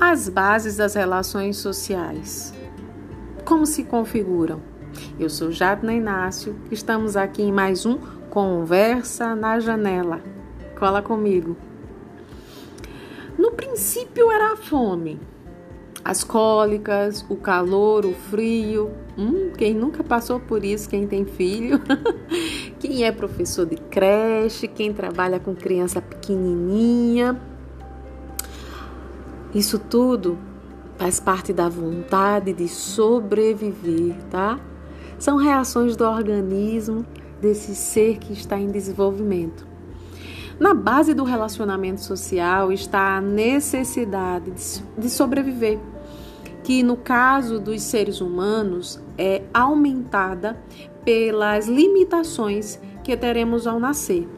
As bases das relações sociais. Como se configuram? Eu sou Jadna Inácio, estamos aqui em mais um Conversa na Janela. Cola comigo. No princípio era a fome, as cólicas, o calor, o frio. Hum, quem nunca passou por isso, quem tem filho, quem é professor de creche, quem trabalha com criança pequenininha. Isso tudo faz parte da vontade de sobreviver, tá? São reações do organismo desse ser que está em desenvolvimento. Na base do relacionamento social está a necessidade de sobreviver, que no caso dos seres humanos é aumentada pelas limitações que teremos ao nascer,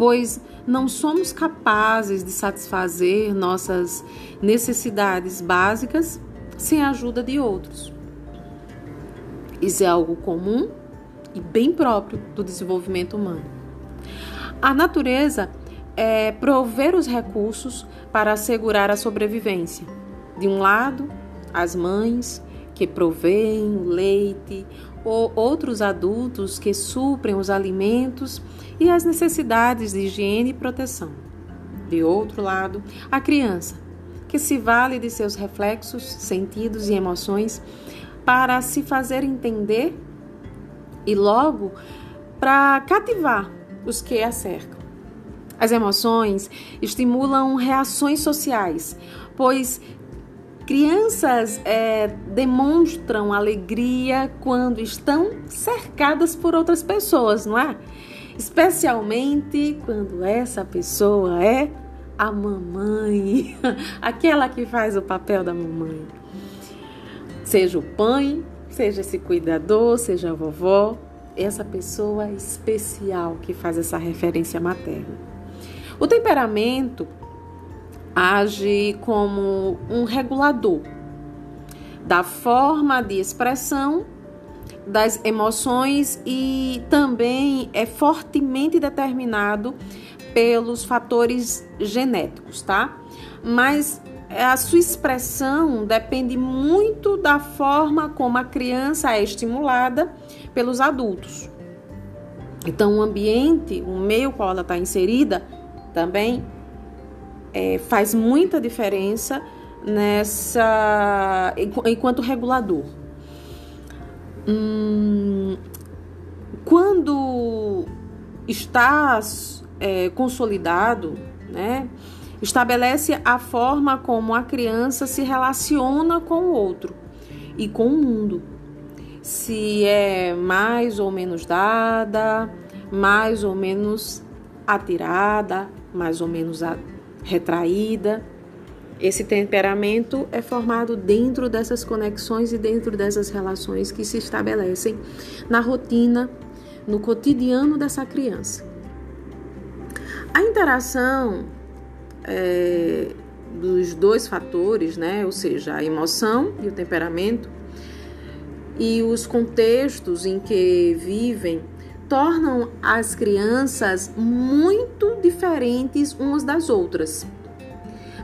pois não somos capazes de satisfazer nossas necessidades básicas sem a ajuda de outros. Isso é algo comum e bem próprio do desenvolvimento humano. A natureza é prover os recursos para assegurar a sobrevivência. De um lado, as mães que provêem o leite, ou outros adultos que suprem os alimentos e as necessidades de higiene e proteção. De outro lado, a criança, que se vale de seus reflexos, sentidos e emoções para se fazer entender e logo para cativar os que a cercam. As emoções estimulam reações sociais, pois crianças é, demonstram alegria quando estão cercadas por outras pessoas, não é? Especialmente quando essa pessoa é a mamãe, aquela que faz o papel da mamãe. Seja o pai, seja esse cuidador, seja a vovó, essa pessoa especial que faz essa referência materna. O temperamento age como um regulador da forma de expressão das emoções e também é fortemente determinado pelos fatores genéticos, tá? Mas a sua expressão depende muito da forma como a criança é estimulada pelos adultos. Então, o ambiente, o meio qual ela está inserida, também é, faz muita diferença nessa enquanto regulador. Hum, quando está é, consolidado, né, estabelece a forma como a criança se relaciona com o outro e com o mundo se é mais ou menos dada, mais ou menos atirada, mais ou menos retraída. Esse temperamento é formado dentro dessas conexões e dentro dessas relações que se estabelecem na rotina, no cotidiano dessa criança. A interação é, dos dois fatores, né, ou seja, a emoção e o temperamento, e os contextos em que vivem tornam as crianças muito diferentes umas das outras.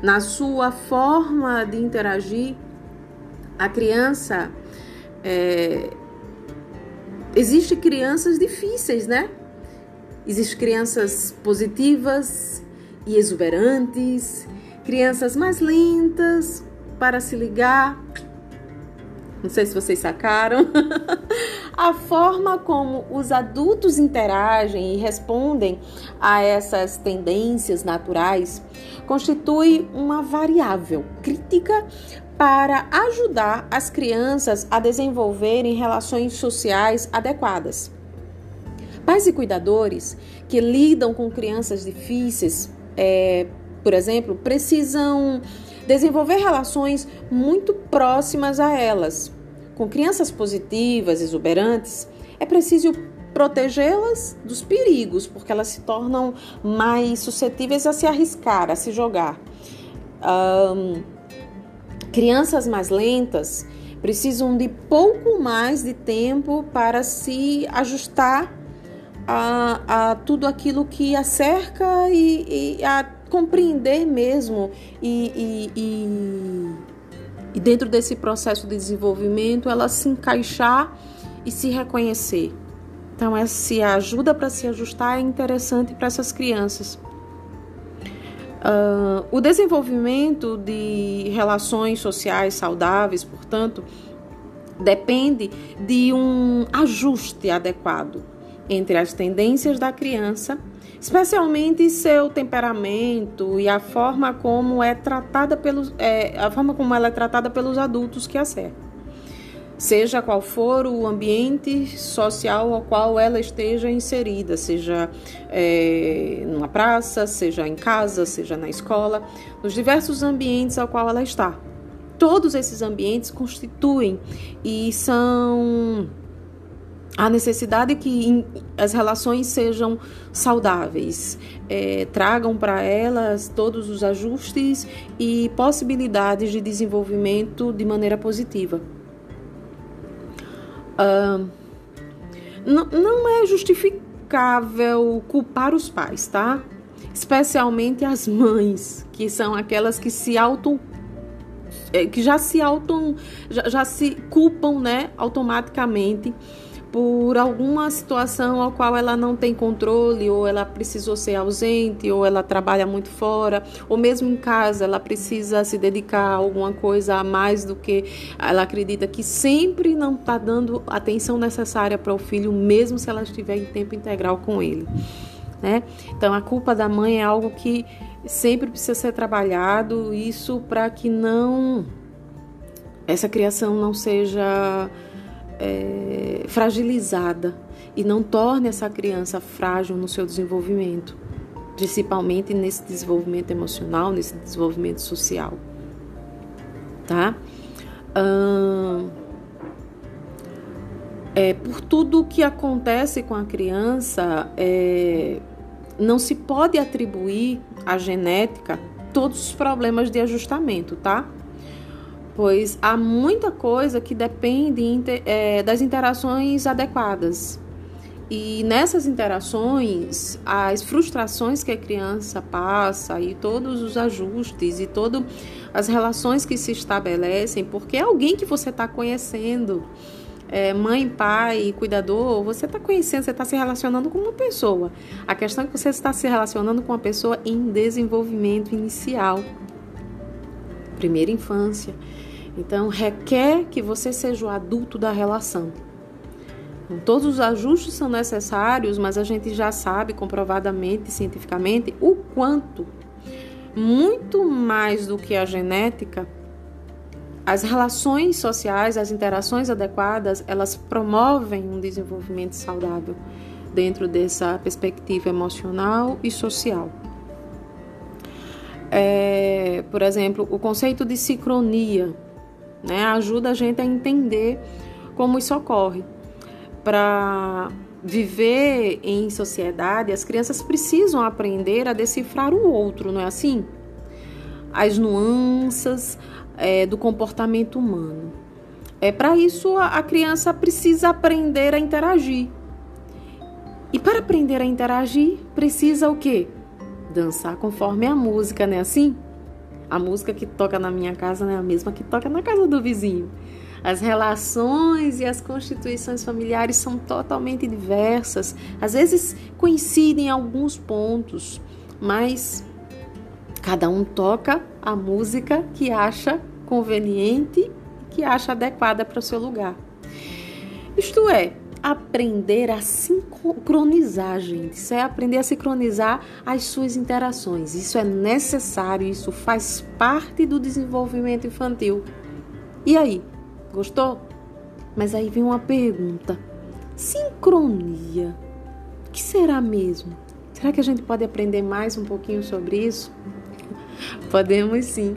Na sua forma de interagir, a criança. É, Existem crianças difíceis, né? Existem crianças positivas e exuberantes, crianças mais lentas para se ligar, não sei se vocês sacaram. a forma como os adultos interagem e respondem a essas tendências naturais constitui uma variável crítica para ajudar as crianças a desenvolverem relações sociais adequadas. Pais e cuidadores que lidam com crianças difíceis, é, por exemplo, precisam desenvolver relações muito próximas a elas. Com crianças positivas, exuberantes, é preciso protegê-las dos perigos, porque elas se tornam mais suscetíveis a se arriscar, a se jogar. Um, crianças mais lentas precisam de pouco mais de tempo para se ajustar a, a tudo aquilo que a cerca e, e a compreender mesmo e, e, e, e dentro desse processo de desenvolvimento ela se encaixar e se reconhecer. Então, essa ajuda para se ajustar é interessante para essas crianças. Uh, o desenvolvimento de relações sociais saudáveis, portanto, depende de um ajuste adequado entre as tendências da criança, especialmente seu temperamento e a forma como é tratada pelos, é, a forma como ela é tratada pelos adultos que a cercam seja qual for o ambiente social ao qual ela esteja inserida, seja é, numa praça, seja em casa, seja na escola, nos diversos ambientes ao qual ela está. Todos esses ambientes constituem e são a necessidade que as relações sejam saudáveis, é, tragam para elas todos os ajustes e possibilidades de desenvolvimento de maneira positiva. Uh, não é justificável culpar os pais, tá? Especialmente as mães, que são aquelas que se auto é, que já se auto já, já se culpam, né, automaticamente por alguma situação ao qual ela não tem controle, ou ela precisou ser ausente, ou ela trabalha muito fora, ou mesmo em casa ela precisa se dedicar a alguma coisa a mais do que ela acredita que sempre não está dando atenção necessária para o filho, mesmo se ela estiver em tempo integral com ele. Né? Então a culpa da mãe é algo que sempre precisa ser trabalhado, isso para que não essa criação não seja é, fragilizada e não torne essa criança frágil no seu desenvolvimento, principalmente nesse desenvolvimento emocional, nesse desenvolvimento social, tá? Hum, é, por tudo que acontece com a criança, é, não se pode atribuir à genética todos os problemas de ajustamento, tá? Pois há muita coisa que depende é, das interações adequadas. E nessas interações, as frustrações que a criança passa e todos os ajustes e todas as relações que se estabelecem, porque é alguém que você está conhecendo, é, mãe, pai, cuidador, você está conhecendo, você está se relacionando com uma pessoa. A questão é que você está se relacionando com uma pessoa em desenvolvimento inicial, primeira infância. Então, requer que você seja o adulto da relação. Então, todos os ajustes são necessários, mas a gente já sabe comprovadamente, cientificamente, o quanto, muito mais do que a genética, as relações sociais, as interações adequadas, elas promovem um desenvolvimento saudável dentro dessa perspectiva emocional e social. É, por exemplo, o conceito de sincronia né? Ajuda a gente a entender como isso ocorre. Para viver em sociedade, as crianças precisam aprender a decifrar o outro, não é assim? As nuances é, do comportamento humano. É para isso a, a criança precisa aprender a interagir. E para aprender a interagir, precisa o quê? Dançar conforme a música, não é assim? A música que toca na minha casa não é a mesma que toca na casa do vizinho. As relações e as constituições familiares são totalmente diversas. Às vezes coincidem em alguns pontos, mas cada um toca a música que acha conveniente, que acha adequada para o seu lugar. Isto é, aprender a sincronizar, gente. Isso é aprender a sincronizar as suas interações. Isso é necessário, isso faz parte do desenvolvimento infantil. E aí, gostou? Mas aí vem uma pergunta: sincronia. O que será mesmo? Será que a gente pode aprender mais um pouquinho sobre isso? Podemos sim.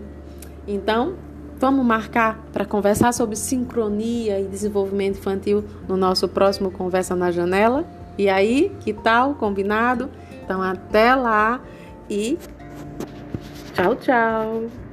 Então, Vamos marcar para conversar sobre sincronia e desenvolvimento infantil no nosso próximo Conversa na Janela? E aí, que tal? Combinado? Então, até lá e tchau, tchau!